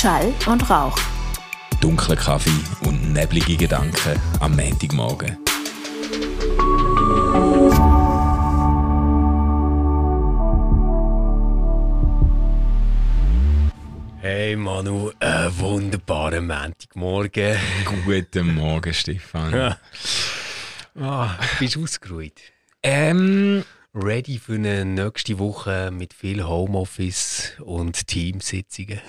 Schall und Rauch. Dunkler Kaffee und neblige Gedanken am Montagmorgen. Hey Manu, einen wunderbaren Montagmorgen. Guten Morgen, Stefan. Ah, bist du ausgeruht? Ähm, Ready für eine nächste Woche mit viel Homeoffice und Teamsitzungen?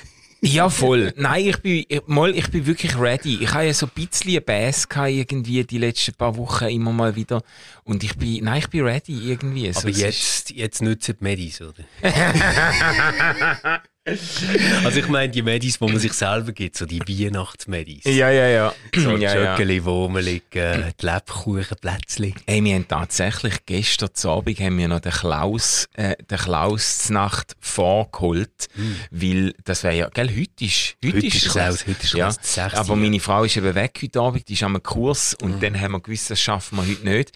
Ja, voll. Nein, ich bin, mal, ich bin wirklich ready. Ich habe ja so ein bisschen Bass gehabt, irgendwie die letzten paar Wochen immer mal wieder. Und ich bin, nein, ich bin ready irgendwie. So, Aber es ist- jetzt, jetzt nutzen die Medis, oder? also ich meine die Medis, die man sich selber gibt, so die Weihnachtsmedis. Ja, ja, ja. So die ja, ja. Schöckeli, wo man liegt, äh, die Lebkuchenplätzchen. Hey, wir haben tatsächlich gestern Abend haben wir noch den Klaus, äh, den Klaus zur Nacht vorgeholt, weil das wäre ja, gell, heute ist, heute. Heute ist Klaus. Heute ist ja. Klaus, das sechste Aber Jahr. meine Frau ist eben weg heute Abend, die ist am Kurs und Hm. dann haben wir gewusst, das schaffen wir heute nicht.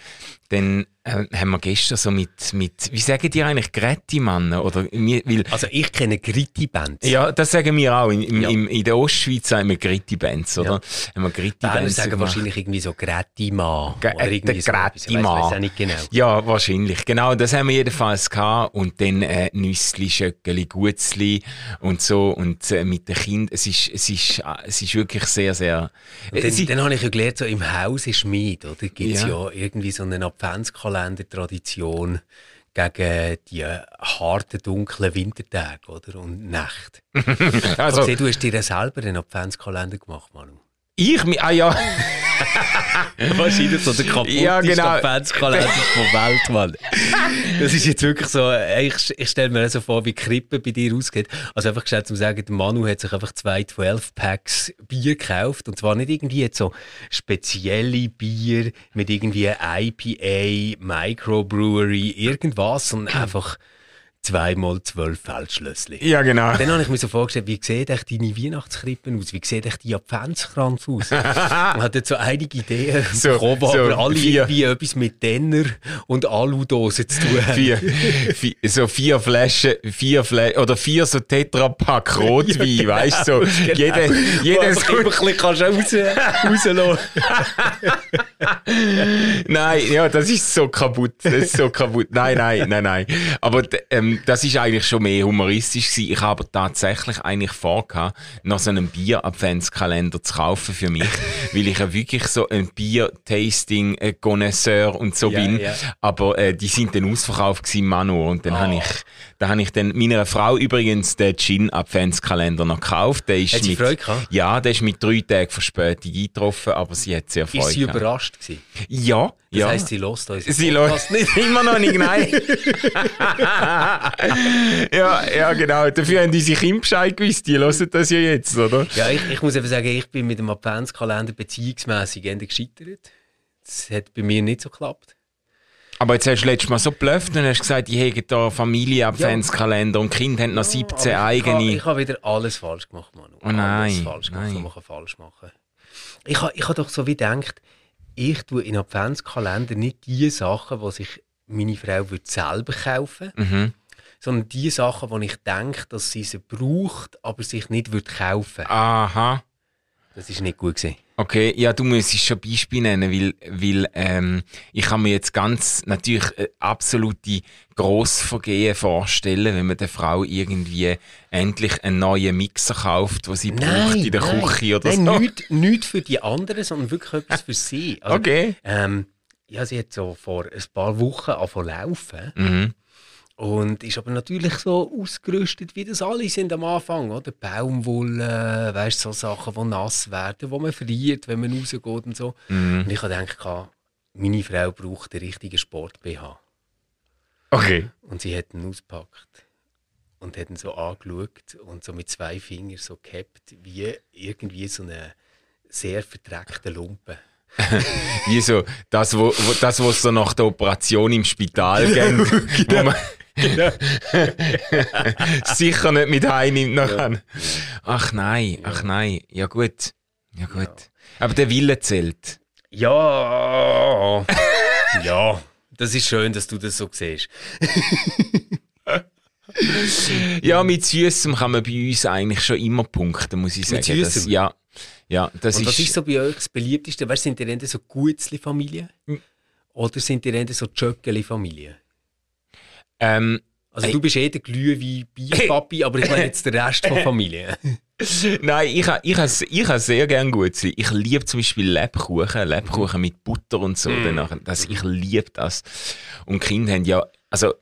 Dann äh, haben wir gestern so mit, mit, wie sagen die eigentlich, Gretti-Mann, oder, wir- weil, Also ich kenne Gritti-Bands. ja, das sagen wir auch. In, im, Ja. im, in der Ostschweiz sagen wir Gritti-Bands, oder? Haben wir Gritti-Bands sagen gemacht. wahrscheinlich irgendwie so Gretti-Mann. Äh, irgendwie der so Gretti-Mann. nicht genau. Ja, wahrscheinlich. Genau, das haben wir jedenfalls gehabt. Und dann äh, Nüssli, Schöckeli, Gutzli und so. Und äh, mit den Kindern, es ist, es, ist, äh, es ist wirklich sehr, sehr... Äh, dann, dann habe ich ja gelernt, so im Haus ist Schmied, oder? Gibt es Ja. ja. irgendwie so eine Adventskalender-Tradition gegen die harten, dunklen Wintertage, oder? Und Nächte. also, Also, du hast dir selber einen Adventskalender gemacht, Manu. Ich, mi- ah ja, Wahrscheinlich so der kaputteste Ja, genau. Adventskalender der Welt, Mann. Das ist jetzt wirklich so, äh, ich, ich stelle mir so vor, wie Krippe bei dir ausgeht. Also einfach gestellt zu sagen, der Manu hat sich einfach zwei 12-Packs Bier gekauft. Und zwar nicht irgendwie jetzt so spezielle Bier mit irgendwie IPA, Microbrewery, irgendwas, sondern einfach zweimal zwölf Feldschlössli. ja genau. Dann habe ich mir so vorgestellt, wie sieht echt deine Weihnachtskrippen aus? Wie sieht echt die Adventskranz aus? und hatte so einige Ideen So- bekommen, so aber alle vier- irgendwie etwas mit Denner und Aludosen zu tun haben. Vier, vier, so vier Flaschen, vier Flaschen, oder vier so Tetrapack Rotwein, Ja, genau. weißt du? So, jeder, Wo jeder so, immer ein bisschen kannst raus, rauslassen. Nein, ja, das ist so kaputt. Das ist so kaputt. Nein, nein, nein, nein. Aber d- ähm, das ist eigentlich schon mehr humoristisch gewesen. Ich habe tatsächlich eigentlich vorgehabt, noch so einen Bier-Adventskalender zu kaufen für mich, weil ich ja wirklich so ein Bier-Tasting-Connoisseur und so Ja, bin. ja. Aber äh, die sind dann ausverkauft gewesen, Manu. Und dann Ah. habe ich, da habe ich dann meiner Frau übrigens den Gin-Adventskalender noch gekauft. Der ist Hat mit, Freude gehabt? Ja, der ist mit drei Tagen Verspätung eingetroffen, aber sie hat sehr Freude Ist sie gehabt. überrascht gewesen? Ja, Das ja. heisst, sie lost uns. Sie läuft nicht immer noch nicht, nein. ja, ja, genau. Dafür haben unsere Kinder Bescheid gewusst. Die hören das ja jetzt, oder? Ja, ich, ich muss eben sagen, ich bin mit dem Adventskalender beziehungsmässig Ende gescheitert. Das hat bei mir nicht so geklappt. Aber jetzt hast du letztes Mal so blöfft und hast gesagt, ich hätte da Familie-Adventskalender und die Kinder haben noch 17 Aber ich eigene. habe- Ich habe wieder alles falsch gemacht, Manu. Oh nein, Alles falsch gemacht, nein. was man kann falsch machen Ich habe ich habe doch so wie gedacht, ich tue in Adventskalender nicht die Sachen, die sich meine Frau würde selber kaufen Mhm. sondern die Sachen, wo ich denke, dass sie sie braucht, aber sich nicht würde kaufen. Aha. Das ist nicht gut gewesen. Okay, ja, du müsstest schon Beispiel nennen, weil, weil ähm, ich kann mir jetzt ganz natürlich äh, absolute Grossvergehen vorstellen, wenn man der Frau irgendwie endlich einen neuen Mixer kauft, den sie braucht in der nein, Küche oder nein, so. Nicht, nicht für die anderen, sondern wirklich etwas für sie. Also, Okay. Ähm, ja, sie hat so vor ein paar Wochen angefangen zu laufen. Mhm. Und ist aber natürlich so ausgerüstet, wie das alle sind am Anfang. Oder? Baumwolle, weißt, so Sachen, die nass werden, die man friert, wenn man rausgeht und so. Mhm. Und ich habe gedacht, meine Frau braucht den richtigen Sport-BH. Okay. Und sie hat ihn ausgepackt und hat ihn so angeschaut und so mit zwei Fingern so gehabt, wie irgendwie so eine sehr verdreckte Lumpe. Wie so, das, wo, wo, das, was so nach der Operation im Spital geht, wo sicher nicht mit heimnimmt nachher. Ach nein, ach nein. Ja gut. Ja gut. Aber der Wille zählt. Ja, ja, das ist schön, dass du das so siehst. ja, mit Süßem kann man bei uns eigentlich schon immer punkten, muss ich sagen. Mit Süßem? Ja, ja, das Und was ist, ist so bei euch das beliebteste? Weißt, sind ihr eher so Gutzli-Familie? Hm. Oder sind ihr eher so Jöckeli-Familie? Ähm, Also du bist eh der Glühwein Bierpapi, aber ich meine jetzt der Rest der Familie. Nein, ich habe ich ha, ich sehr gerne Gutzli. Ich liebe zum Beispiel Lebkuchen, Lebkuchen mit Butter und so. Danach, das, ich liebe das. Und Kinder haben ja, also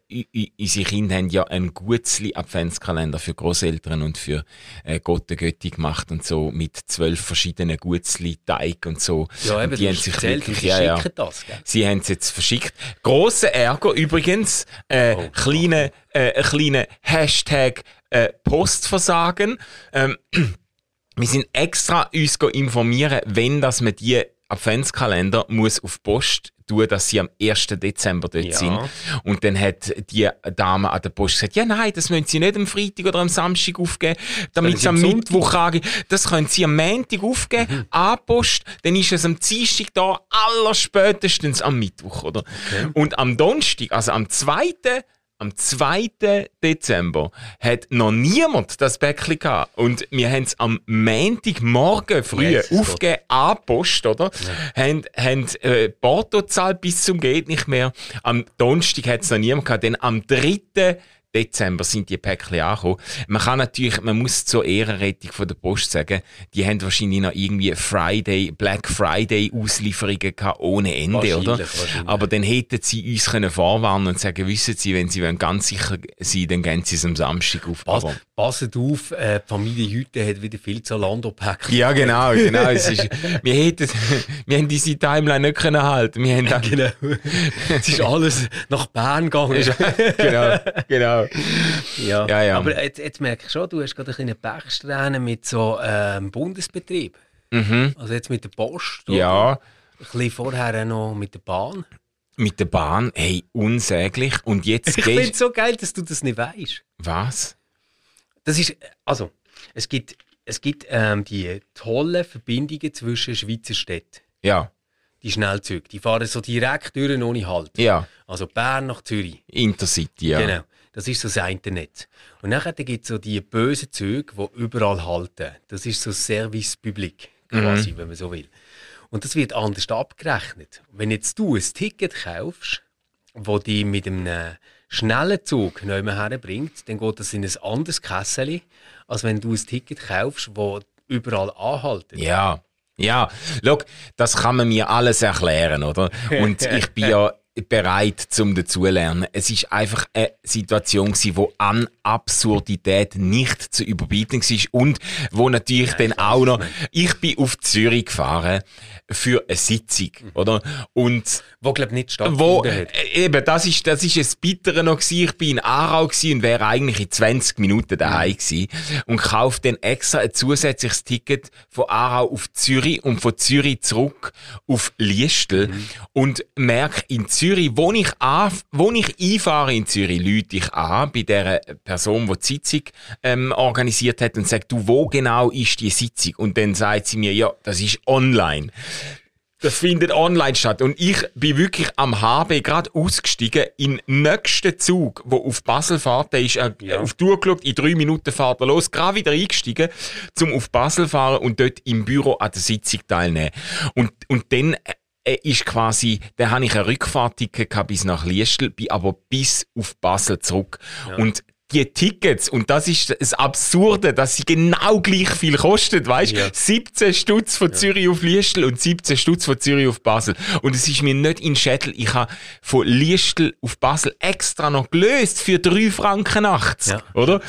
unsere Kinder haben ja einen Gutzli Adventskalender für Großeltern und für äh, Gott der Götti gemacht und so mit zwölf verschiedenen Gutzli Teig und so. Ja, eben, und die haben sich erzählt, wirklich, ja, ja. das, gell? Sie haben es jetzt verschickt. Grosser Ärger übrigens. Äh, Oh, kleine, äh, ein kleiner Hashtag äh, Postversagen. Ähm, wir sind extra uns informieren, wenn dass man die Adventskalender muss auf Post tun, dass sie am 1. Dezember dort Ja. sind. Und dann hat die Dame an der Post gesagt, ja nein, das müssen Sie nicht am Freitag oder am Samstag aufgeben, damit sie am? Mittwoch angeben. Das können Sie am Montag aufgeben, Mhm. an Post, dann ist es am Dienstag da, allerspätestens am Mittwoch, oder? Und am Donnerstag, also am 2. Am 2. Dezember hat noch niemand das Päckchen gehabt. Und wir haben es am Montagmorgen früh aufgegeben, an die Post, oder? Haben, haben äh, Porto gezahlt bis zum geht nicht mehr. Am Donnerstag hat es noch niemand gehabt. Denn am 3. Dezember sind die Päckchen angekommen. Man kann natürlich, man muss zur Ehrenrettung von der Post sagen, die haben wahrscheinlich noch irgendwie Friday, Black Friday Auslieferungen gehabt ohne Ende, Wahrscheinlich, oder? wahrscheinlich. Aber dann hätten sie uns können vorwarnen und sagen, wissen Sie, wenn Sie wollen ganz sicher sein, dann gehen Sie es am Samstag auf. Pass, passet auf, äh, die Familie Jüte hat wieder viel Zalando-Päckchen. ja, genau, genau. Es ist, wir hätten, wir haben diese Timeline nicht können halten. Wir haben Genau. es ist alles nach Bern gegangen. genau, genau. Ja. Ja, ja. Aber jetzt, jetzt merke ich schon, du hast gerade ein bisschen Pechsträhne mit so ähm, Bundesbetrieb. Mhm. Also jetzt mit der Post. oder? Ja, Ein bisschen vorher noch mit der Bahn. mit der Bahn, hey, unsäglich. Und jetzt Ich finde es so geil, dass du das nicht weißt. Was? Das ist, also, es gibt, es gibt ähm, die tollen Verbindungen zwischen Schweizer Städten. Ja, Die Schnellzüge, die fahren so direkt durch ohne Halt. ja, Also Bern nach Zürich. Intercity, ja. Genau. Das ist so das Internet. Und nachher gibt es so die bösen Züge, die überall halten. Das ist so Service Public, quasi, wenn man so will. Und das wird anders abgerechnet. Wenn jetzt du ein Ticket kaufst, wo die mit einem schnellen Zug neu herbringt, dann geht das in ein anderes Kessel, als wenn du ein Ticket kaufst, wo überall anhalten. Ja, ja. Schau, das kann man mir alles erklären, oder? Und ich bin ja bereit zum dazulernen. Es ist einfach eine Situation gewesen, wo an Absurdität nicht zu überbieten war und wo natürlich dann auch noch, ich bin auf Zürich gefahren für eine Sitzung, oder? Und Wo, glaube ich, nicht stattgefunden hat. äh, eben, das ist, das ist ein Bittere noch gewesen. Ich bin in Aarau gewesen und wäre eigentlich in 20 Minuten daheim gewesen. Und kaufe dann extra ein zusätzliches Ticket von Aarau auf Zürich und von Zürich zurück auf Liestel. Und merke in Zürich, wo ich, an, wo ich einfahre in Zürich, lüte ich an bei der Person, die die Sitzung ähm, organisiert hat und sage, du, wo genau ist die Sitzung? Und dann sagt sie mir, ja, das ist online. Das findet online statt. Und ich bin wirklich am HB gerade ausgestiegen in den nächsten Zug, wo auf Basel fährt. Der ist äh, Ja. auf die Tour geschaut, in drei Minuten fährt er los. Gerade wieder eingestiegen, zum auf Basel fahren und dort im Büro an der Sitzung teilnehmen. Und, und dann äh, ist quasi, da habe ich ein Rückfahrticket gehabt bis nach Liestel, bin aber bis auf Basel zurück. Und die Tickets, und das ist das Absurde, dass sie genau gleich viel kosten, weißt Ja. 17 Stutz von Zürich auf Liestel und 17 Stutz von Zürich auf Basel. Und es ist mir nicht in Schädel. Ich habe von Liestel auf Basel extra noch gelöst für 3 Franken 80, Ja. oder?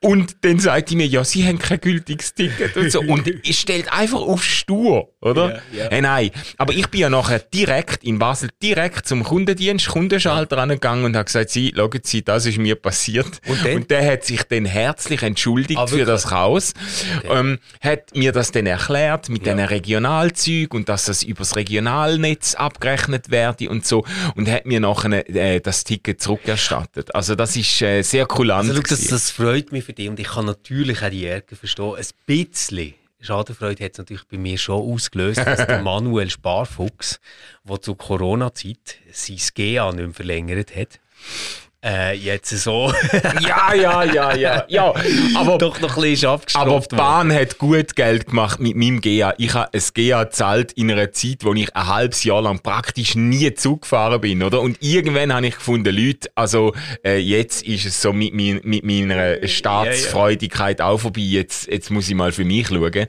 Und dann sagt die mir, ja, sie haben kein gültiges Ticket und so. Und es stellt einfach auf stur, oder? Ja, ja. Hey, nein. Aber ich bin ja nachher direkt in Basel, direkt zum Kundendienst, Kundenschalter angegangen und habe gesagt, Sie, schauen Sie, das ist mir passiert. Und dann? der hat sich dann herzlich entschuldigt Ah, für das Chaos. Ähm, hat mir das dann erklärt mit Ja. den Regionalzügen und dass das übers Regionalnetz abgerechnet werde und so. Und hat mir nachher äh, das Ticket zurückerstattet. Also das ist äh, sehr kulant. Also, das, das freut mich für dich und ich kann natürlich auch die Ärger verstehen. Ein bisschen Schadenfreude hat es natürlich bei mir schon ausgelöst, dass der Manuel Sparfuchs, der zur Corona-Zeit sein GA nicht mehr verlängert hat, äh, jetzt so Ja, ja, ja, ja. ja aber, doch noch ein bisschen aber abgestraft die Bahn hat gut Geld gemacht mit meinem GA. Ich habe ein GA gezahlt in einer Zeit, wo ich ein halbes Jahr lang praktisch nie Zug gefahren bin, oder? Und irgendwann habe ich gefunden, Leute, also äh, jetzt ist es so mit, mein, mit meiner Staatsfreudigkeit auch vorbei. Jetzt, jetzt muss ich mal für mich schauen.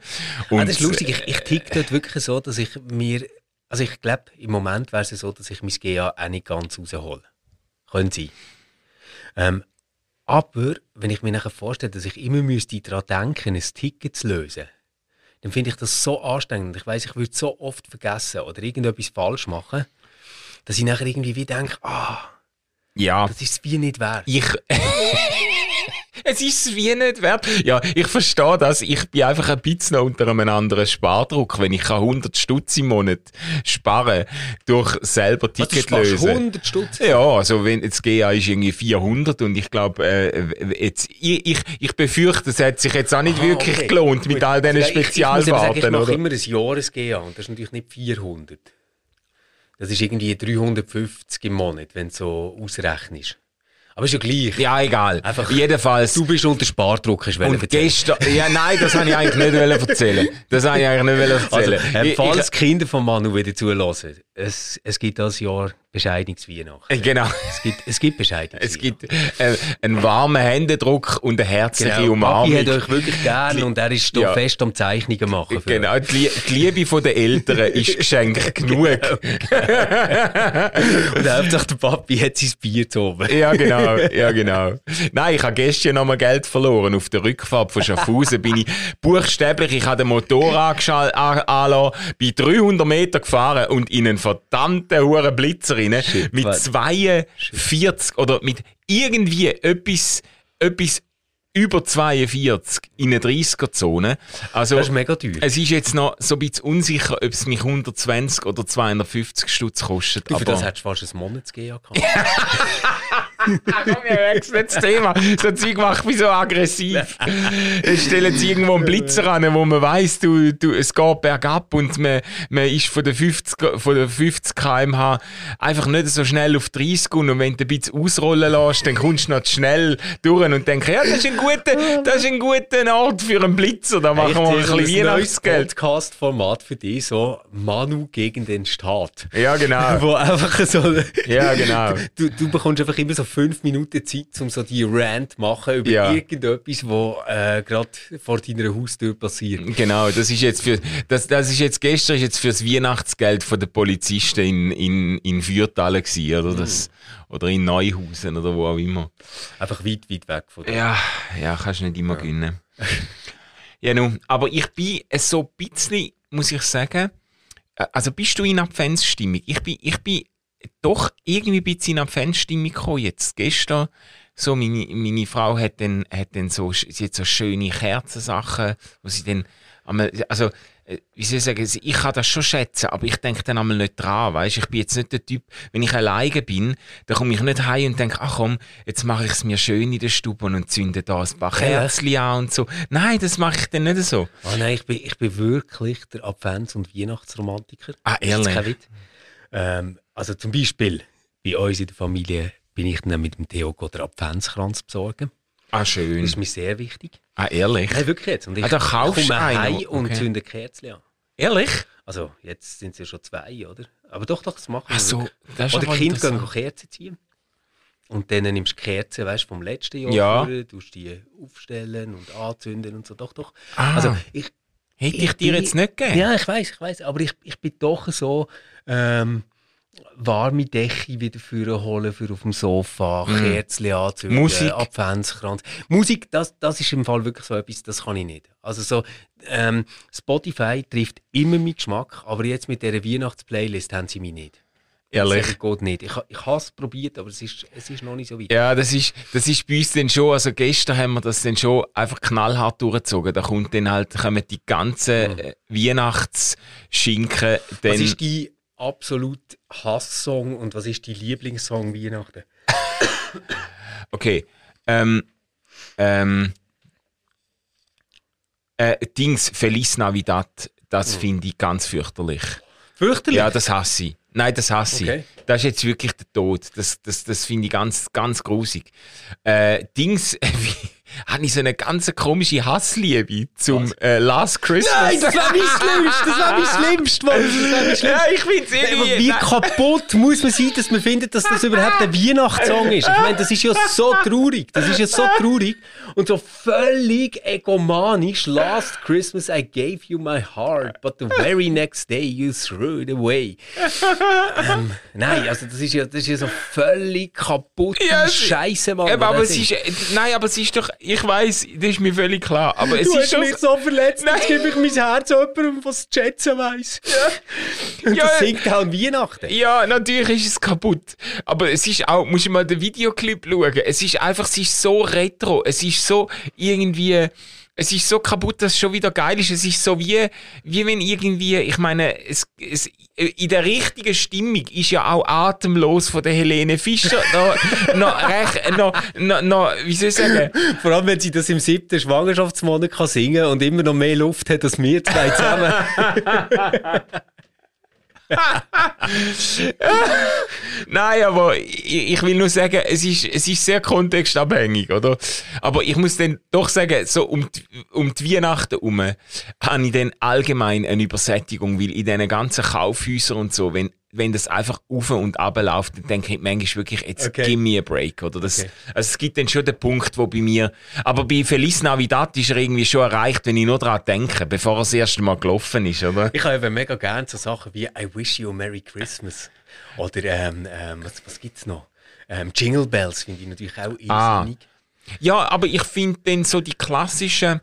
Und, Ah, das ist lustig. Ich, ich tick dort wirklich so, dass ich mir. Also ich glaube, im Moment wäre es so, dass ich mein GA auch nicht ganz raushole. Könnte sein. Ähm, aber wenn ich mir nachher vorstelle, dass ich immer müsste daran denken, ein Ticket zu lösen, dann finde ich das so anstrengend. Ich weiß, ich würde so oft vergessen oder irgendetwas falsch machen, dass ich nachher irgendwie wie denke, ah, ja, das ist es wie nicht wert. ich. es ist es wie nicht wert. Ja, ich verstehe das. Ich bin einfach ein bisschen unter einem anderen Spardruck. Wenn ich kann 100 Stutz im Monat sparen durch selber Also, Ticket sparst lösen. 100 Stutz. Ja, also wenn jetzt GA ist irgendwie 400 und ich glaube, äh, jetzt, ich, ich, ich befürchte, es hat sich jetzt auch nicht Ah, wirklich okay. gelohnt mit Gut. all diesen Ja, ich- Ich, sagen, ich mache oder? immer ein Jahres-GA und das ist natürlich nicht 400. Das ist irgendwie 350 im Monat, wenn du so ausrechnest. Aber ist ja gleich. Ja, egal. Einfach- Jedenfalls. Du bist unter Spardruck, du und gestern, ja, nein, das habe ich eigentlich nicht erzählen. Das habe ich eigentlich nicht also, erzählen. ähm, Ich- falls ich- Kinder von Manu wieder zulassen, es, es gibt das Jahr Bescheidungsweihnachten. äh, genau. Es gibt, es gibt Bescheidungsweihnachten. Es gibt äh, einen warmen Händedruck und eine herzliche genau, Umarmung. Papi hat euch wirklich gern und er ist Ja. fest am Zeichnungen machen. Genau, die, Lie- die Liebe von den Eltern ist Geschenk genug. Und Hauptsache der Papi hat sein Bier zu oben. Ja, genau, ja, genau. Nein, ich habe gestern noch mal Geld verloren. Auf der Rückfahrt von Schaffhausen bin ich buchstäblich, ich habe den Motor angeschal- an- anlassen, bin 300 Meter gefahren und in einen verdammten hohen Blitzer rein, mit was? 42 oder mit irgendwie etwas, etwas über 42 in eine 30er-Zone. Also, Das ist mega teuer. es ist jetzt noch so ein bisschen unsicher, ob es mich 120 oder 250 Stutz kostet. Du, für aber das hättest du fast ein Monats-GA gehabt. Komm, wir wechseln das Thema. So Zeug macht mich so aggressiv. Es stellen sie irgendwo einen Blitzer an, wo man weiss, du, du, es geht bergab und man, man ist von der 50, von der 50 km/h einfach nicht so schnell auf 30 und wenn du ein bisschen ausrollen lässt, dann kommst du noch schnell durch und denkst, ja, das ist ein guter, das ist ein guter Ort für einen Blitzer, da machen wir ein bisschen Weihnachtsgeld. Podcast-Format für dich, so Manu gegen den Staat. Ja, genau. Wo einfach so. Ja, genau. Du, du bekommst einfach immer so fünf Minuten Zeit, um so die Rant zu machen über Ja. irgendetwas, was äh, gerade vor deiner Haustür passiert. Genau, das ist jetzt für, das, das ist jetzt gestern ist jetzt fürs Weihnachtsgeld von den Polizisten in, in, in Fürtalen gewesen, oder das, oder in Neuhausen oder wo auch immer. Einfach weit, weit weg von dir. Ja, ja, kannst du nicht immer gewinnen. ja, nun, aber ich bin so ein bisschen, muss ich sagen, äh, also bist du in Adventsstimmung? Ich bin, ich bin doch irgendwie ein bisschen in Adventsstimmung gekommen jetzt. Gestern, so meine, meine Frau hat dann, hat dann so, sie hat so schöne Kerzensachen, wo sie dann, also, wie soll ich sagen, ich kann das schon schätzen, aber ich denke dann einmal nicht dran, weißt? Ich bin jetzt nicht der Typ, wenn ich alleine bin, dann komme ich nicht heim und denke, ach komm, jetzt mache ich es mir schön in der Stube und zünde da ein paar Ja. Kerzen an und so. Nein, das mache ich dann nicht so. Ah, nein, ich bin, ich bin wirklich der Advents- und Weihnachtsromantiker. Ah, Das ehrlich? Ähm, also zum Beispiel, bei uns in der Familie bin ich dann mit dem Theo den Adventskranz besorgen. Ah, Das schön. ist mir sehr wichtig. Ah, ehrlich? Nein, wirklich jetzt. Und ich Ah, da kaufst komme heim und Okay. zünde Kerzen an. Ehrlich? Also, jetzt sind es ja schon zwei, oder? Aber doch, doch, das machen wir Ach so, das ist Oder Kinder gehen. Kerzen ziehen. Und dann nimmst du die Kerzen, weißt, vom letzten Jahr, Ja. vor, tust die aufstellen und anzünden und so. Doch, doch. Ah. Also, ich, Hätte ich, Ich dir bin- jetzt nicht gegeben? Ja, ich weiß, ich weiß, aber ich, ich bin doch so ähm, warme Decke wieder für holen für auf dem Sofa, Kerzen anzünden. Musik? Adventskranz. Musik, das, das ist im Fall wirklich so etwas, das kann ich nicht. Also so ähm, Spotify trifft immer meinen Geschmack, aber jetzt mit dieser Weihnachtsplaylist haben sie mich nicht. Ehrlich? Das geht nicht. Ich, ich habe es probiert, aber es ist, es ist noch nicht so weit. Ja, das ist, das ist bei uns dann schon, also gestern haben wir das dann schon einfach knallhart durchgezogen. Da kommt dann halt, kommen die ganzen äh, Weihnachtsschinken dann... Was ist dein absolut Hasssong und was ist dein Lieblingssong Weihnachten? Okay. Ähm, ähm, äh, Dings, Feliz Navidad, das finde ich ganz fürchterlich. Fürchterlich. Ja, das hasse ich. Nein, das hasse Okay. ich. Das ist jetzt wirklich der Tod. Das, das, das finde ich ganz, ganz grusig. Äh, Dings, wie, habe ich so eine ganz komische Hassliebe zum äh, Last Christmas. Nein, das war mein Schlimmste, das war mein Schlimmste, Mann. Das war mein Schlimmste. ja, ich finde es Aber irgendwie... wie nein. kaputt muss man sein, dass man findet, dass das überhaupt ein Weihnachtssong ist? Ich meine, das ist ja so traurig. Das ist ja so traurig und so völlig egomanisch. Last Christmas I gave you my heart, but the very next day you threw it away. ähm, nein, also das ist ja, das ist ja so völlig kaputt. Ja, Scheiße, Mann. Aber es ist, äh, nein, aber es ist doch, ich weiß, das ist mir völlig klar, aber es Du ist hast schon, mich so verletzt, Nein. jetzt gebe ich mein Herz jemandem, es zu schätzen weiss. Und Ja. das singt auch an Weihnachten. ja, natürlich ist es kaputt, aber es ist auch, musst du mal den Videoclip schauen, es ist einfach, es ist so retro, es ist so irgendwie, es ist so kaputt, dass es schon wieder geil ist, es ist so wie, wie wenn irgendwie, ich meine, es, es, in der richtigen Stimmung ist ja auch atemlos von der Helene Fischer noch, noch recht, noch, noch, noch, wie soll ich sagen, Vor allem, wenn sie das im siebten Schwangerschaftsmonat kann singen und immer noch mehr Luft hat als wir zwei zusammen. Nein, aber ich, ich will nur sagen, es ist, es ist sehr kontextabhängig, oder? Aber ich muss dann doch sagen, so um die, um die Weihnachten herum habe ich dann allgemein eine Übersättigung, weil in diesen ganzen Kaufhäusern und so, wenn, wenn das einfach auf und ab läuft, dann denke ich manchmal wirklich, jetzt Okay. give me a break, oder? Das, Okay. Also es gibt dann schon den Punkt, wo bei mir, aber bei Feliz Navidad ist er irgendwie schon erreicht, wenn ich nur daran denke, bevor er das erste Mal gelaufen ist, oder? Ich habe eben mega gerne so Sachen wie I wish you a Merry Christmas. Oder, ähm, ähm, was, was gibt's noch? Ähm, Jingle Bells finde ich natürlich auch Ah. irrsinnig. Ja, aber ich finde dann so die klassischen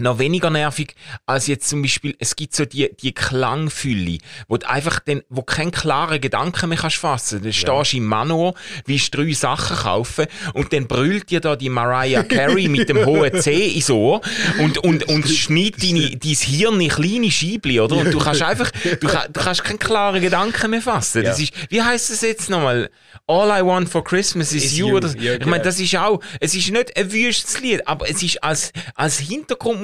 noch weniger nervig als jetzt zum Beispiel, es gibt so die, die Klangfülle, wo du einfach dann, wo keinen klaren Gedanken mehr kannst fassen. Dann stehst du im Mano, willst drei Sachen kaufen und dann brüllt dir da die Mariah Carey mit dem hohen C ins Ohr und, und, und schneidet deine, dein Hirn in kleine Scheibli, oder? Und du kannst einfach, du, du kannst keinen klaren Gedanken mehr fassen. Das Ja. ist, wie heißt es jetzt nochmal? All I want for Christmas is, Is you. Oder, Ja, ich meine, genau. das ist auch, es ist nicht ein wüstes Lied, aber es ist als, als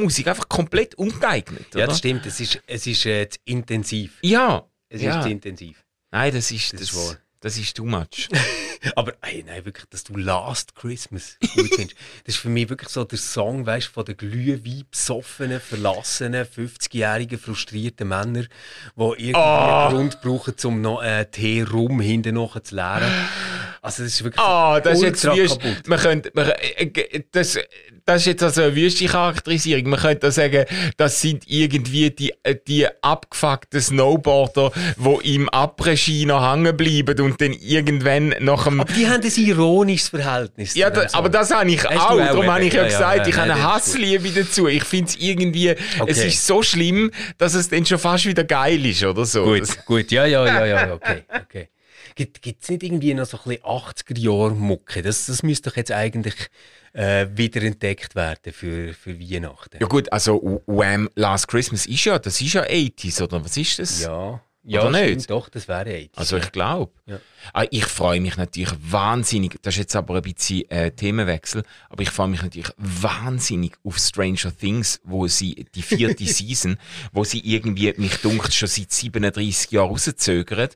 Hintergrundmusik einfach komplett ungeeignet. Ja, oder? das stimmt. Es ist, es ist äh, zu intensiv. Ja. Es ja. ist zu intensiv. Nein, das ist, das, ist das, ist too much. Aber ey, nein, wirklich, dass du Last Christmas gut findest. Das ist für mich wirklich so der Song, weißt, von den glühwein besoffenen, verlassenen, 50-jährigen, frustrierten Männern, die irgendwie Ah. einen Grund brauchen, um noch äh, Tee rum hinten noch zu leeren. Also das ist wirklich Ah, das ist jetzt wüst. kaputt. Man könnte, man, äh, äh, das, das ist jetzt also eine wüste Charakterisierung. Man könnte sagen, das sind irgendwie die, die abgefuckten Snowboarder, die im Après-Ski noch hängen bleiben und dann irgendwann nach dem Aber die haben ein ironisches Verhältnis. Ja, da, aber das habe ich auch. auch Darum habe ich ja, Ja, gesagt, ja, ich habe eine. Hassliebe dazu. Ich finde es irgendwie, es Okay. ist so schlimm, dass es dann schon fast wieder geil ist, oder so. Das- Gut, gut, ja, ja, ja, ja, okay, okay. Gibt es nicht irgendwie noch so ein bisschen 80er-Jahre-Mucke? Das, das müsste doch jetzt eigentlich äh, wieder entdeckt werden für, für Weihnachten. Ja gut, also Wham! Last Christmas ist ja, das ist ja 80s, oder was ist das? Ja, ja Oder stimmt, nicht? doch, das wäre 80. Also ich glaube. Ja. Ah, ich freue mich natürlich wahnsinnig, das ist jetzt aber ein bisschen äh, Themenwechsel, aber ich freue mich natürlich wahnsinnig auf Stranger Things, wo sie, die vierte Season, wo sie irgendwie, mich dunkt, schon seit 37 Jahren rauszögern.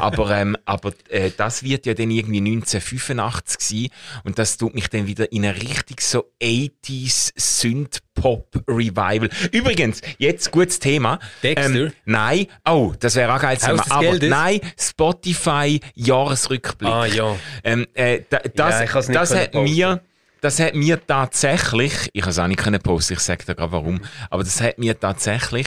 Aber, ähm, aber äh, das wird ja dann irgendwie 1985 sein und das tut mich dann wieder in ein richtig so 80s Synth-Pop-Revival. Übrigens, jetzt gutes Thema. Dexter? nein, oh, das wäre auch geil zu Aber Geldes? nein, Spotify Jahresrückblick. Ah, ja. Ähm, äh, da, das, Ja, das können hat posten. mir, das hat mir tatsächlich, ich habe es auch nicht können posten, ich sage dir gerade warum, aber das hat mir tatsächlich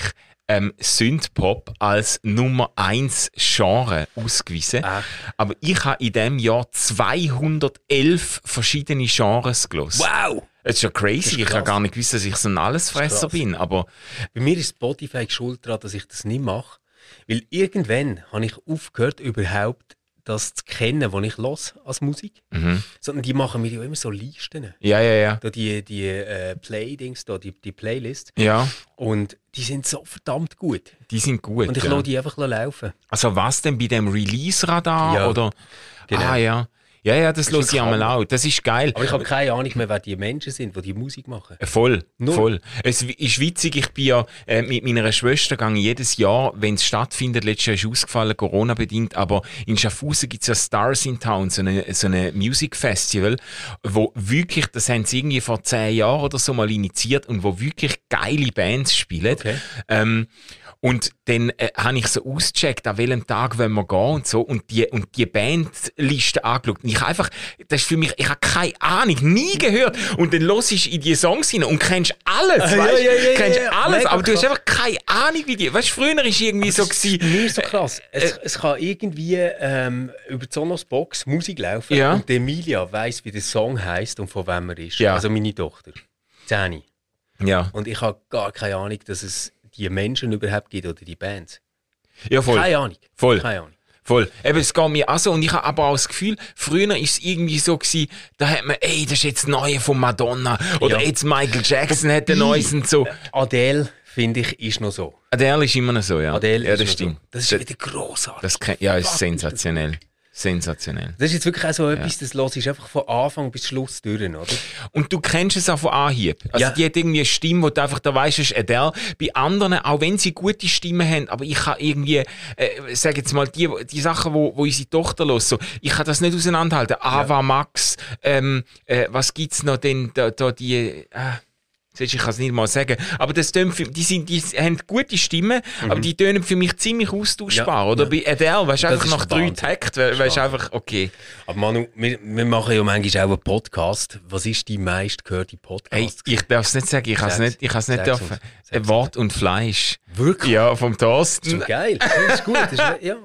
ähm, Synthpop als Nummer 1 Genre ausgewiesen. Echt? Aber ich habe in diesem Jahr 211 verschiedene Genres gelesen. Wow! Das ist schon crazy. ist ich habe gar nicht gewusst, dass ich so ein Allesfresser bin. Aber Bei mir ist Spotify schuld daran, dass ich das nicht mache. Weil irgendwann habe ich aufgehört, überhaupt das zu kennen, was ich los als Musik. Mhm. Sondern die machen mir ja immer so Listen. ja, ja, ja. Da die, die äh, Playdings, da die, die Playlist. Ja, Und die sind so verdammt gut. die sind gut. Und ich ja. lasse die einfach laufen. Also was denn bei dem Release-Radar? Ja, oder? genau. Ah ja. Ja, ja, das höre ich einmal auch. Das ist geil. Aber ich habe keine Ahnung mehr, wer die Menschen sind, die die Musik machen. Äh, Voll, Null. voll. Es ist witzig, ich bin ja äh, mit meiner Schwester gehe jedes Jahr, wenn es stattfindet, letztes Jahr ist ausgefallen, Corona-bedingt, aber in Schaffhausen gibt es ja Stars in Town, so eine, so eine Music Festival, wo wirklich, das haben sie irgendwie vor zehn Jahren oder so mal initiiert und wo wirklich geile Bands spielen. Okay. Ähm, und dann äh, habe ich so ausgecheckt, an welchem Tag wollen wir gehen und so und die, und die Bandliste angeschaut. Und ich habe einfach, das ist für mich, ich habe keine Ahnung, nie gehört. Und dann hörst du in die Songs hinein und kennst alles, Ah, ja, weißt ja, ja, Kennst ja, alles, mega aber du hast einfach keine Ahnung, wie die, weißt du, früher war irgendwie so gewesen, Mir ist so krass. Es, es kann irgendwie ähm, über die Sonos-Box Musik laufen Ja. und Emilia weiss, wie der Song heisst und von wem er ist. Ja. Also meine Tochter. Zeni. ja, Und ich habe gar keine Ahnung, dass es die Menschen überhaupt gibt oder die Bands. ja voll. Keine Ahnung. Voll. Keine Ahnung. Voll. Eben, es geht mir auch so. Und ich habe aber auch das Gefühl, früher ist es irgendwie so gewesen, da hat man, ey, das ist jetzt das Neue von Madonna. Oder Ja. jetzt Michael Jackson hat ein Neues und so. Adele, finde ich, ist noch so. Adele ist immer noch so, ja. Adele ja, das stimmt. So. Das ist wieder grossartig. Das ja, ist sensationell. Sensationell. Das ist jetzt wirklich auch so etwas, das los ist einfach von Anfang bis Schluss durch, oder? Und du kennst es auch von Anhieb. Also Ja. die hat irgendwie eine Stimme, wo du einfach, da weißt, ist Adele. Bei anderen, auch wenn sie gute Stimmen haben, aber ich kann irgendwie, äh, sag jetzt mal, die, die Sachen, wo, wo unsere Tochter los, so, ich kann das nicht auseinanderhalten. Ava Max, ähm, äh, was gibt's noch denn, da, da die, äh, Siehst Ich kann es nicht mal sagen. Aber das für, die, sind, die haben gute Stimmen, aber die tönen für mich ziemlich austauschbar. Ja, oder ja. bei Adele, weißt du, Das einfach nach drei we- weißt du, einfach, okay. Aber Manu, wir, wir machen ja manchmal auch einen Podcast. Was ist die meistgehörte Podcast? Hey, ich darf es nicht sagen, ich kann es nicht, ich kann's nicht Sag's dürfen. Wort und Fleisch. Wirklich? Ja, vom Das Thorsten. ist geil. Das ist gut. Das ist, ja,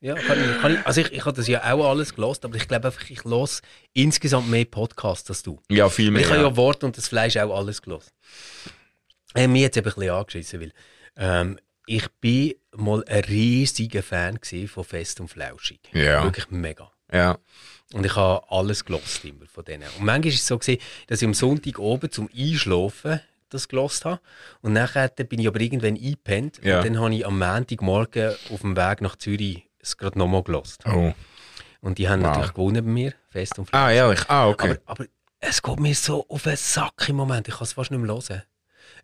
ja kann ich, kann ich, also ich, ich habe das ja auch alles gelost, aber ich glaube einfach, ich los insgesamt mehr Podcasts als du. Ja, viel mehr. Ich habe ja. Wort und das Fleisch auch alles gelost. Äh, mir jetzt eben ein bisschen angeschissen, weil ähm, ich bin mal ein riesiger Fan von Fest und Flauschig. Ja. Wirklich mega. ja. Und ich habe alles gelost immer von denen. Und manchmal ist es so gewesen, dass ich am Sonntag oben zum Einschlafen das gelost habe. Und nachher bin ich aber irgendwann eingepennt. Ja. Und dann habe ich am Montagmorgen auf dem Weg nach Zürich es gerade nochmal gelost. Oh. Und die haben Wow. natürlich gewonnen bei mir, Fest und Ah, ehrlich? Ah, okay. aber, aber es geht mir so auf den Sack im Moment. Ich kann es fast nicht mehr hören.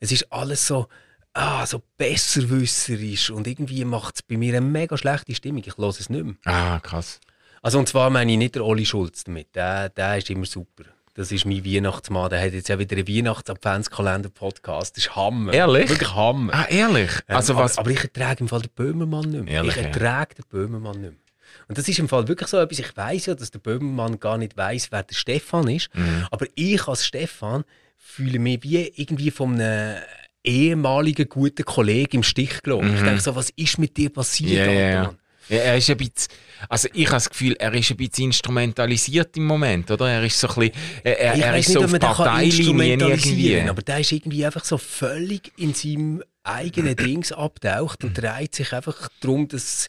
Es ist alles so, ah, so besserwisserisch und irgendwie macht es bei mir eine mega schlechte Stimmung. Ich höre es nicht mehr. ah, krass. Also und zwar meine ich nicht der Oli Schulz damit. Der, der ist immer super. Das ist mein Weihnachtsmann. Der hat jetzt ja wieder einen Weihnachts-Adventskalender-Podcast. Das ist Hammer. Ehrlich? Wirklich Hammer. Ah, ehrlich? Ähm, Also was? Aber, aber ich ertrage im Fall den Böhmermann nicht mehr. Ehrlich, ich ja. ertrage den Böhmermann nicht mehr. Und das ist im Fall wirklich so etwas. Ich weiß ja, dass der Böhmermann gar nicht weiß, wer der Stefan ist. Mhm. Aber ich als Stefan fühle mich wie irgendwie von einem ehemaligen guten Kollegen im Stich gelassen. Ich denke so, was ist mit dir passiert? Mhm. Ja, er ist ein bisschen, also ich habe das Gefühl, er ist ein bisschen instrumentalisiert im Moment, oder? Er ist so ein bisschen, er, er, ist so ob auf Parteilinien irgendwie. Aber der ist irgendwie einfach so völlig in seinem eigenen Dings abtaucht und dreht sich einfach darum, dass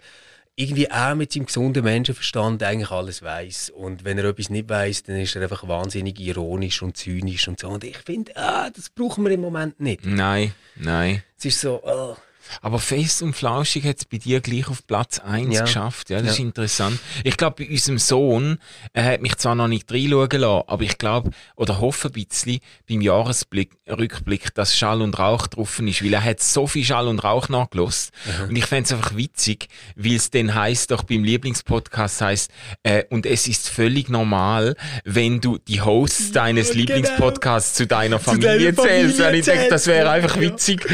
irgendwie er mit seinem gesunden Menschenverstand eigentlich alles weiß. Und wenn er etwas nicht weiß, dann ist er einfach wahnsinnig ironisch und zynisch und so. Und ich finde, ah, das brauchen wir im Moment nicht. Nein, nein. Es ist so, oh. Aber Fest und Flauschig hat es bei dir gleich auf Platz 1 Ja. geschafft. Ja, das ist Ja. interessant. Ich glaube, bei unserem Sohn, er hat mich zwar noch nicht reinschauen lassen, aber ich glaube, oder hoffe ein bisschen, beim Jahresrückblick, dass Schall und Rauch drauf ist, weil er hat so viel Schall und Rauch nachgelost. Und ich fände es einfach witzig, weil es dann heisst, doch beim Lieblingspodcast heisst, äh, und es ist völlig normal, wenn du die Hosts deines genau. Lieblingspodcasts zu deiner deiner Familie zählst. Familie Und ich denke, das wäre einfach witzig.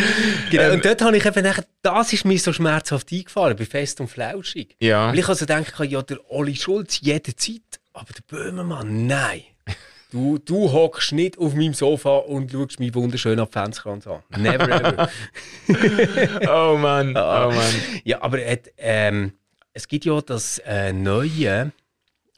Genau, Ähm, und dort habe ich eben nachher, das ist mir so schmerzhaft eingefahren, bei Fest und Flauschig. Ja. Weil ich also denke, ja, der Oli Schulz jederzeit, aber der Böhmermann, nein. Du, du hockst nicht auf meinem Sofa und schaust meinen wunderschönen Adventskranz an. Never ever. Oh Mann, Ah. oh Mann. ja, aber et, ähm, es gibt ja das äh, neue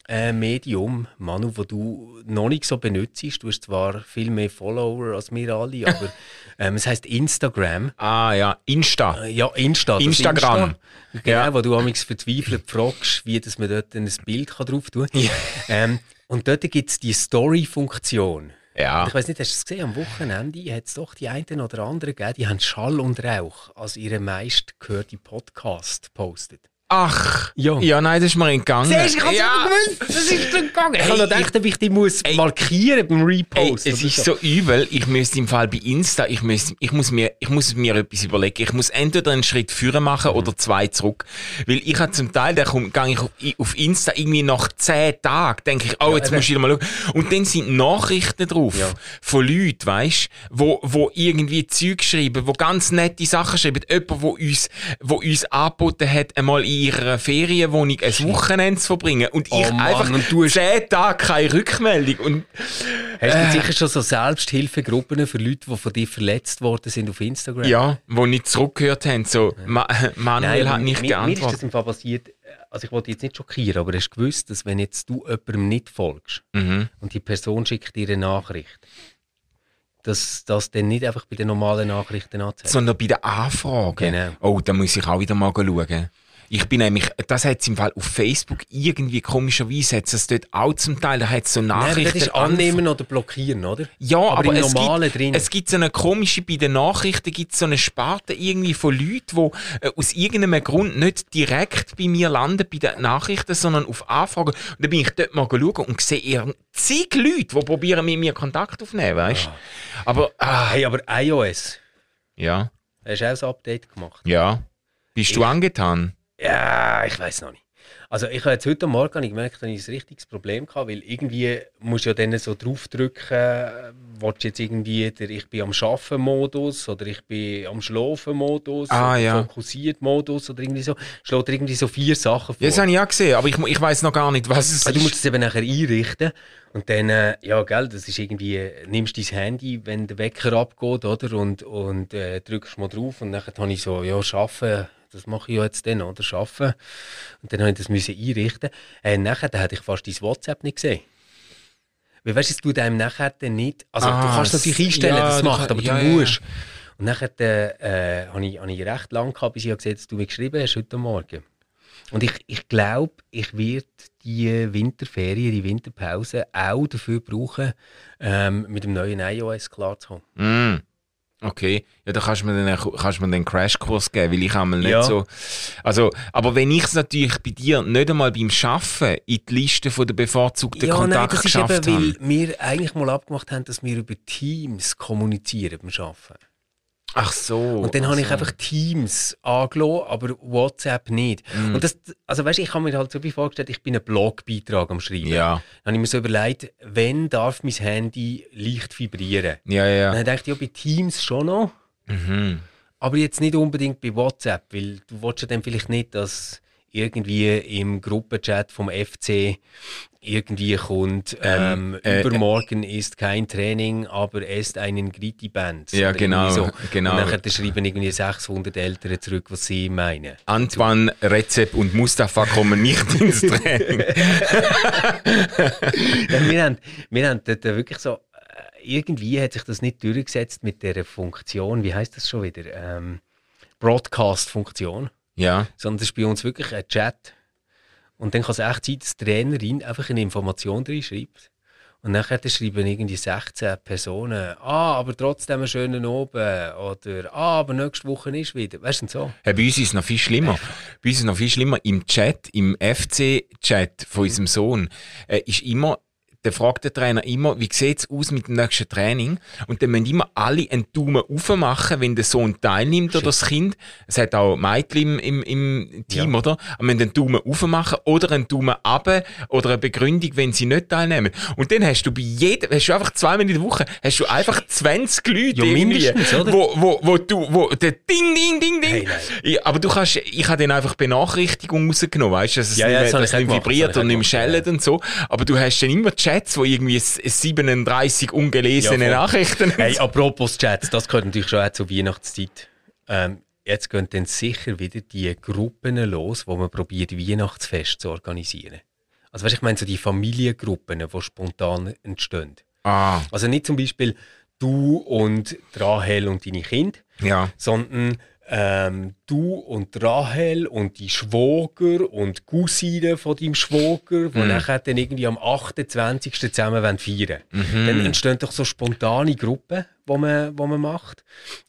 äh, Medium, Manu, das du noch nicht so benutzt. Du hast zwar viel mehr Follower als wir alle, aber ähm, es heißt Instagram. Ah ja, Insta. Äh, Ja, Insta. Instagram. Insta. Genau, Ja. wo du amigs verzweifelt fragst, wie dass man dort ein Bild kann drauf tun kann. Ähm, und dort gibt es die Story-Funktion. Ja. Ich weiß nicht, hast du es gesehen? Am Wochenende hat es doch die einen oder anderen gegeben, die haben Schall und Rauch als ihren meistgehörten Podcast gepostet. Ach, Ja. ja, nein, das ist mir entgangen. Siehst du, ich hab's ja. immer gewusst. Das ist dann gegangen. Ich Hey, habe gedacht, ob ich die muss Ey. markieren beim Ey, Repost. es oder ist so übel, ich müsste im Fall bei Insta, ich, müsste, ich, muss mir, ich muss mir etwas überlegen. Ich muss entweder einen Schritt führen machen Mhm. oder zwei zurück. Weil ich habe zum Teil, da komm- gehe ich auf, Insta irgendwie nach zehn Tagen, denke ich, oh, jetzt eben. muss ich mal schauen. Und dann sind Nachrichten drauf Ja. von Leuten, weißt wo, wo irgendwie Zeug schreiben, wo ganz nette Sachen schreiben. Jemand, wo uns, wo uns angeboten hat, einmal in ihrer Ferienwohnung ein Wochenende zu verbringen. Und ich Oh Mann, einfach und du hast- zehn Tage keine Rückmeldung. Und Hast du sicher schon so Selbsthilfegruppen für Leute, die von dir verletzt worden sind auf Instagram? Ja, wo nicht zurückgehört haben. So, Ma Manuel aber hat nicht mir, mir ist das geantwortet. im Fall passiert, also ich wollte jetzt nicht schockieren, aber hast du gewusst, dass wenn jetzt du jemandem nicht folgst Mhm. und die Person schickt dir eine Nachricht, dass das dann nicht einfach bei den normalen Nachrichten anzeigt? Sondern bei den Anfragen. Genau. Oh, da muss ich auch wieder mal schauen. Ich bin nämlich, das hat es im Fall auf Facebook irgendwie komischerweise, hat es dort auch zum Teil, da hat es so Nein, Nachrichten. das ist annehmen oder blockieren, oder? Ja, aber, aber, es, gibt, drin. es gibt so eine komische, bei den Nachrichten gibt es so eine Sparte irgendwie von Leuten, die äh, aus irgendeinem Grund nicht direkt bei mir landen, bei den Nachrichten, sondern auf Anfragen. Und dann bin ich dort mal schauen und sehe eher zig Leute, die probieren mit mir Kontakt aufzunehmen, weißt du? Aber, ah, Hey, aber iOS, ja, hast du auch ein Update gemacht? ja. Bist du angetan? Ja, ich weiß noch nicht. Also ich habe jetzt heute Morgen ich gemerkt, dass ich ein richtiges Problem hatte, weil irgendwie musst du ja dann so draufdrücken, willst du jetzt irgendwie der ich bin am Schaffen Modus oder ich bin am Schlafen Modus Ah, oder ja. fokussiert Modus oder irgendwie so. Schlägt irgendwie so vier Sachen vor. Ja, das habe ich auch gesehen, aber ich, ich weiß noch gar nicht, was es Also du musst ist. es eben nachher einrichten und dann, äh, ja, gell, das ist irgendwie, nimmst dein Handy, wenn der Wecker abgeht, oder, und, und äh, drückst mal drauf und dann habe ich so, ja, schaffen, das mache ich ja jetzt dann, oder, schaffen. Und dann habe ich das müssen einrichten. Äh, nachher, dann hätte ich fast dein WhatsApp nicht gesehen. Weil weißt du, es tut einem nachher dann nicht, also du Ah, kannst natürlich s- einstellen, ja, dass es du macht, aber ja, du ja. musst. Und nachher äh, habe ich, hab ich recht lang gehabt, bis ich gesehen habe, dass du mir geschrieben hast heute Morgen. Und ich, ich glaube, ich werde die Winterferien, die Winterpause auch dafür brauchen, ähm, mit dem neuen iOS klarzukommen. Mm. Okay, ja, da kannst du mir dann, kannst du mir einen Crashkurs geben, weil ich einmal nicht Ja. so. Also, aber wenn ich es natürlich bei dir nicht einmal beim Schaffen in die Liste von der bevorzugten Ja, nein, Kontakte das ist geschafft eben, habe. weil wir eigentlich mal abgemacht haben, dass wir über Teams kommunizieren beim Arbeiten. Ach so. Und dann habe ich also. einfach Teams angelassen, aber WhatsApp nicht. Mhm. Und das, also weißt, ich habe mir halt so vorgestellt, ich bin einen Blogbeitrag am Schreiben. Ja, Dann habe ich mir so überlegt, wenn darf mein Handy leicht vibrieren? ja, ja. Dann dachte ich, ja, bei Teams schon noch, Mhm. aber jetzt nicht unbedingt bei WhatsApp, weil du willst ja dann vielleicht nicht, dass irgendwie im Gruppenchat vom FC irgendwie kommt, ähm, äh, übermorgen ist kein Training, aber esst einen Griti-Band. Ja, Oder genau, irgendwie genau. Und nachher schreiben irgendwie 600 Eltern zurück, was sie meinen. Antoine, Rezep und Mustafa kommen nicht ins Training. Ja, wir, haben, wir haben dort wirklich so, äh, irgendwie hat sich das nicht durchgesetzt mit der Funktion, wie heißt das schon wieder? Ähm, Broadcast-Funktion. ja. sondern das ist bei uns wirklich ein Chat. Und dann kann es echt sein, dass die Trainerin einfach eine Information reinschreibt. Und dann schreiben irgendwie 16 Personen, ah, aber trotzdem einen schönen Oben. Oder, ah, aber nächste Woche ist wieder. Weißt du, so. Hey, bei uns ist es noch viel schlimmer. Bei uns ist es noch viel schlimmer. Im Chat, im FC-Chat von unserem Sohn, äh, ist immer, der fragt der Trainer immer, wie sieht es aus mit dem nächsten Training? Und dann müssen immer alle einen Daumen aufmachen, wenn der Sohn teilnimmt oder das Kind. Es hat auch Mädchen im, im, im Team, Ja. oder? Und müssen einen Daumen aufmachen oder einen Daumen ab oder eine Begründung, wenn sie nicht teilnehmen. Und dann hast du bei jedem, hast du einfach zweimal in der Woche, hast du einfach 20 Leute Ja, irgendwie, wo, wo, wo du, wo der Ding, Ding, Ding, Ding. Hey. Ja, aber du kannst, ich habe dann einfach Benachrichtigung rausgenommen, weißt du, dass es Ja, nicht, ja, das dass es nicht vibriert und ich nicht schellt und so. Aber du hast dann immer Chats, wo irgendwie s- 37 ungelesene Ja. Nachrichten Hey, apropos Chats, das gehört natürlich schon auch zur Weihnachtszeit. Ähm, jetzt gehen dann sicher wieder die Gruppen los, wo man probiert, Weihnachtsfest zu organisieren. Also weißt, du, ich meine so die Familiengruppen, die spontan entstehen. Ah, Also nicht zum Beispiel du und Rahel und deine Kinder, ja. sondern ähm, du und Rahel und die Schwager und Cousine von deinem Schwager, die nachher dann irgendwie am 28. zusammen wollen feiern Mhm. Dann entstehen doch so spontane Gruppen, wo man, wo man macht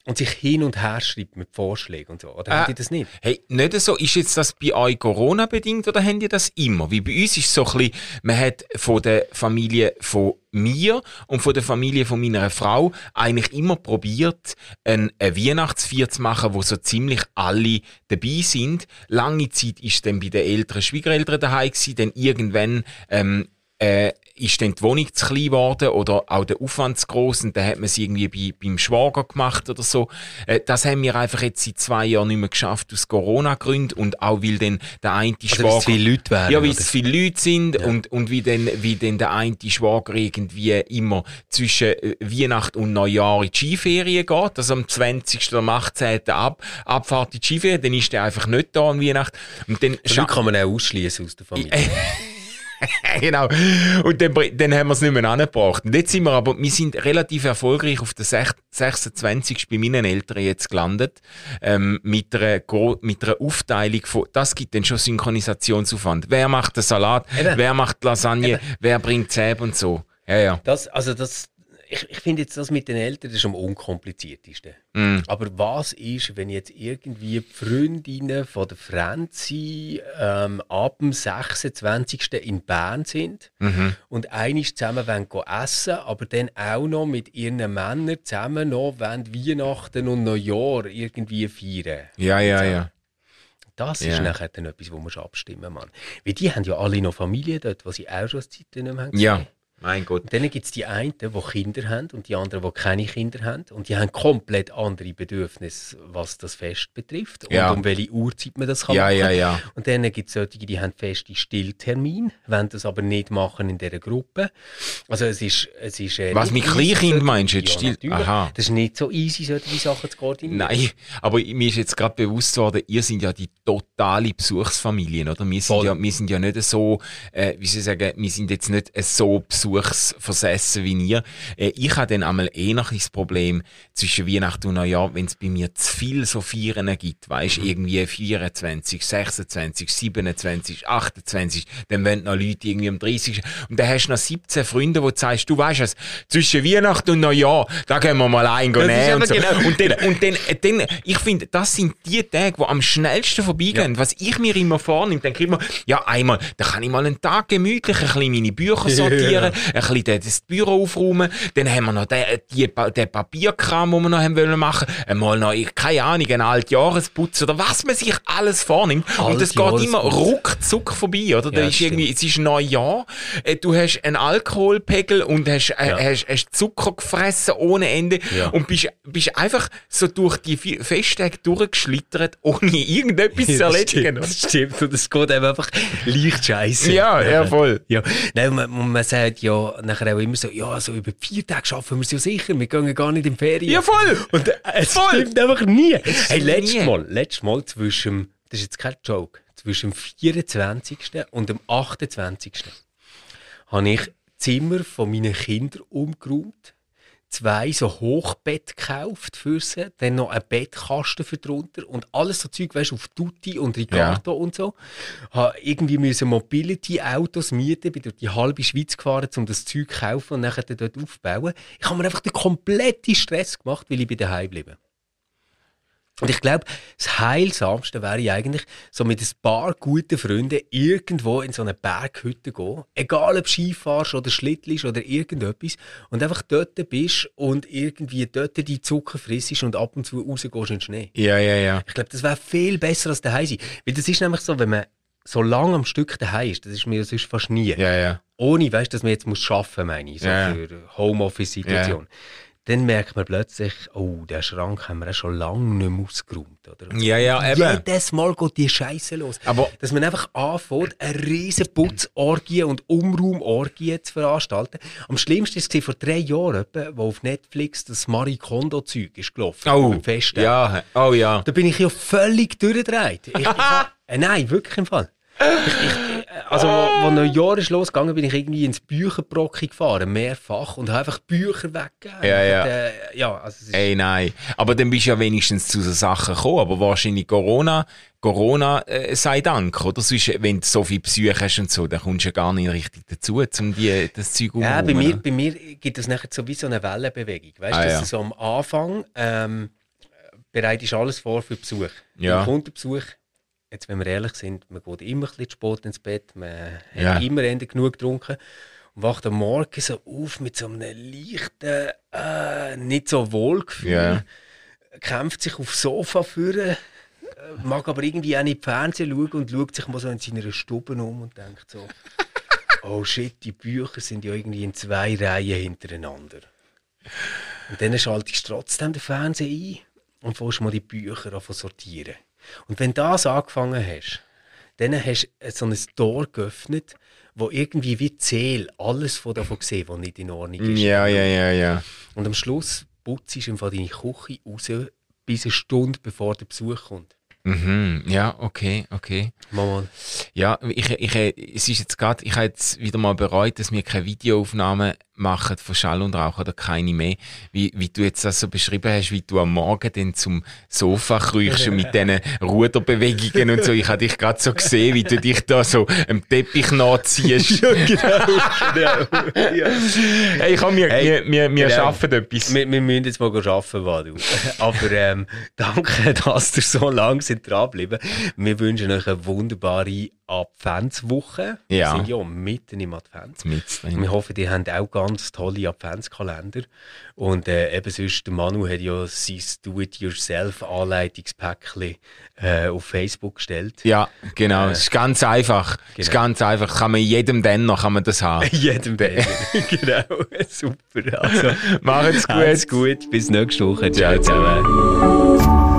und sich hin und her schreibt mit Vorschlägen und so. Oder äh, habt ihr das nicht? Hey, nicht so. Ist jetzt das bei euch Corona-bedingt oder habt ihr das immer? Wie bei uns ist es so ein bisschen, man hat von der Familie von mir und von der Familie von meiner Frau eigentlich immer probiert, ein, ein Weihnachtsfeier zu machen, wo so ziemlich alle dabei sind. Lange Zeit ist dann bei den älteren Schwiegereltern daheim gewesen, dann irgendwann ähm, äh, ist dann die Wohnung zu klein geworden oder auch der Aufwand zu groß und dann hat man es irgendwie bei, beim Schwager gemacht oder so. Äh, das haben wir einfach jetzt seit zwei Jahren nicht mehr geschafft aus Corona-Gründen und auch weil dann der eine also Schwager... Also viele Leute wären, Ja, weil es viele Leute sind ja. und, und wie, dann, wie dann der eine Schwager irgendwie immer zwischen äh, Weihnacht und Neujahr in die Skiferien geht, also am 20. oder am 18. Ab, Abfahrt in die Skiferien, dann ist der einfach nicht da an Weihnachten. Und dann kann man auch ausschließen aus der Familie. genau. Und dann, dann haben wir es nicht mehr angebracht. Und jetzt sind wir aber, wir sind relativ erfolgreich auf der 26. bei meinen Eltern jetzt gelandet, ähm, mit, einer, mit einer Aufteilung von, das gibt dann schon Synchronisationsaufwand. Wer macht den Salat, Eben. wer macht die Lasagne, Eben. wer bringt Zäb und so. Ja, ja. Das, also das, ich, ich finde jetzt das mit den Eltern das ist am unkompliziertesten. Mm. Aber was ist, wenn jetzt irgendwie die Freundinnen von der Franzi ähm, ab dem 26. in Bern sind mhm. und einig zusammen wollen essen, aber dann auch noch mit ihren Männern zusammen noch wollen Weihnachten und Neujahr irgendwie feiern. Ja, ja, ja. Das ist nachher dann etwas, wo man abstimmen muss. Weil die haben ja alle noch Familie dort, was sie auch schon Zeit nicht mehr haben. Ja. Mein Gott. Und dann gibt es die einen, die Kinder haben und die anderen, die keine Kinder haben. Und die haben komplett andere Bedürfnisse, was das Fest betrifft. Ja. Und um welche Uhrzeit man das kann ja, machen. Ja, ja. Und dann gibt es solche, die haben feste Stilltermine, wollen das aber nicht machen in dieser Gruppe. Also es ist... Es ist äh, was, mit Kleinkind meinst du? Jetzt ja, Aha. Das ist nicht so easy, solche Sachen zu koordinieren. Nein, aber mir ist jetzt gerade bewusst worden, ihr seid ja die totale Besuchsfamilie, oder? Wir sind, ja, wir sind ja nicht so, äh, wie soll ich sagen, wir sind jetzt nicht so Besuch versessen wie ihr. Äh, ich habe dann einmal eh noch das Problem zwischen Weihnachten und Neujahr, wenn es bei mir zu viel so Vieren gibt, weißt mhm. irgendwie 24, 26, 27, 28, dann wollen noch Leute irgendwie am 30. Und dann hast du noch 17 Freunde, wo du sagst, du weißt es, zwischen Weihnachten und Neujahr, da gehen wir mal eingehen und so. Genau. Und dann, und dann, äh, dann ich finde, das sind die Tage, die am schnellsten vorbeigehen. Ja. Was ich mir immer vornehme, dann kriege ich ja einmal, da kann ich mal einen Tag gemütlich ein bisschen meine Bücher sortieren, ein bisschen das Büro aufräumen. Dann haben wir noch den, die, den Papierkram, den wir noch haben wollen machen. Einmal noch, keine Ahnung, einen Altjahresputz oder was man sich alles vornimmt. Und das geht immer ruckzuck vorbei, oder? Ja, da ist irgendwie, es ist Neujahr, äh, du hast einen Alkoholpegel und hast, äh, ja. hast, hast Zucker gefressen ohne Ende ja. und bist, bist einfach so durch die Festtage durchgeschlittert, ohne irgendetwas zu erledigen. Das stimmt, und es geht einfach leicht scheiße. Ja, ja, voll. Ja. Nein, man, man sagt ja, nachher auch immer so, ja, so über vier Tage schaffen wir es ja sicher, wir gehen gar nicht in Ferien. Ja, voll! Und äh, es voll. stimmt einfach nie. Hey, letztes Mal, letztes Mal zwischen, das ist jetzt kein Joke, zwischen dem 24. und dem 28. habe ich Zimmer von meinen Kindern umgeräumt zwei so Hochbett gekauft für sie, dann noch ein Bettkasten für drunter und alles so Zeug, weißt du, auf Tutti und Ricardo ja. und so. Habe irgendwie müssen Mobility-Autos mieten, bin durch die halbe Schweiz gefahren, um das Zeug zu kaufen und nachher dort aufbauen. Ich habe mir einfach den kompletten Stress gemacht, weil ich bei daheim bleibe. Und ich glaube, das Heilsamste wäre eigentlich, so mit ein paar guten Freunden irgendwo in so eine Berghütte gehen. Egal ob Skifahrst oder Schlittlst oder irgendetwas. Und einfach dort bist und irgendwie dort die Zucker frissest und ab und zu rausgehst in den Schnee. Ja, ja, ja. Ich glaube, das wäre viel besser als daheim sein. Weil das ist nämlich so, wenn man so lange am Stück daheim ist, das ist mir sonst fast nie. Ja, ja. Ohne, weißt dass man jetzt muss arbeiten, meine ich, so ja. für Homeoffice-Situation. Ja dann merkt man plötzlich, oh, den Schrank haben wir schon lange nicht mehr ausgeräumt. Oder? Ja, ja, eben. Jedes Mal geht die Scheiße los. Aber Dass man einfach anfängt, eine riesen Putzorgie und Umraumorgie zu veranstalten. Am schlimmsten war es vor drei Jahren, wo auf Netflix das Marie Kondo-Zeug ist gelaufen. Oh, ja, oh ja. Da bin ich ja völlig durchgedreht. Ich, ich, äh, nein, wirklich im Fall. Ich, ich, also, wo, wo Neujahr ist losgegangen, bin ich irgendwie ins Bücherbrocken gefahren, mehrfach, und habe einfach Bücher weggegeben. Ja, ja. Und, äh, ja also Ey, nein. Aber dann bist du ja wenigstens zu so Sachen gekommen. Aber wahrscheinlich Corona, Corona äh, sei Dank, oder? Sonst, wenn du so viel Psyche hast und so, dann kommst du ja gar nicht richtig dazu, um die, das Zeug ja, bei mir, bei mir gibt es nachher so wie so eine Wellenbewegung. Weißt du, Ah, dass ja. so am Anfang ähm, bereitest alles vor für Besuch. Ja. Dann kommt der Besuch, jetzt wenn wir ehrlich sind, man geht immer ein bisschen zu spät ins Bett, man Ja. hat immer Ende genug getrunken und wacht am Morgen so auf mit so einem leichten, äh, nicht so Wohlgefühl, Ja. kämpft sich aufs Sofa führen, mag aber irgendwie auch nicht Fernsehen schauen und schaut sich mal so in seiner Stube um und denkt so, oh shit, die Bücher sind ja irgendwie in zwei Reihen hintereinander. Und dann schaltest du trotzdem den Fernseher ein und fängst mal die Bücher an sortieren. Und wenn du das angefangen hast, dann hast du so ein Tor geöffnet, wo irgendwie wie Zähl alles von davon gesehen, was nicht in Ordnung ist. Ja, ja, ja, ja. Und am Schluss putzt du einfach deine Küche raus, bis eine Stunde bevor der Besuch kommt. Mhm. Ja, okay, okay. Mal. Ja, ich, ich, es ist jetzt gerade, ich habe jetzt wieder mal bereut, dass wir keine Videoaufnahmen machen von Schall und Rauch oder keine mehr. Wie, wie du jetzt das so beschrieben hast, wie du am Morgen dann zum Sofa kriechst und mit diesen Ruderbewegungen und so. Ich habe dich gerade so gesehen, wie du dich da so am Teppich nachziehst. genau, genau. ja. Hey, komm, wir, Hey, wir, wir, wir genau. schaffen etwas. wir, wir müssen jetzt mal arbeiten, Wadu. Aber ähm, danke, dass ihr so lange sind dranbleiben. Wir wünschen euch eine wunderbare Adventswoche. Ja. Wir sind ja mitten im Advent. Mit drin. Wir hoffen, ihr habt auch ganz tolle Adventskalender. Und äh, eben sonst, der Manu hat ja sein Do-it-yourself-Anleitungspäckchen äh, auf Facebook gestellt. Ja, genau. Es ist ganz einfach. Es ist Genau. ganz einfach. Kann man jedem Denner kann man das haben. Jedem Baby. genau, super. Also, Macht's gut. Macht's gut, bis nächste Woche. Ciao, Ciao zusammen.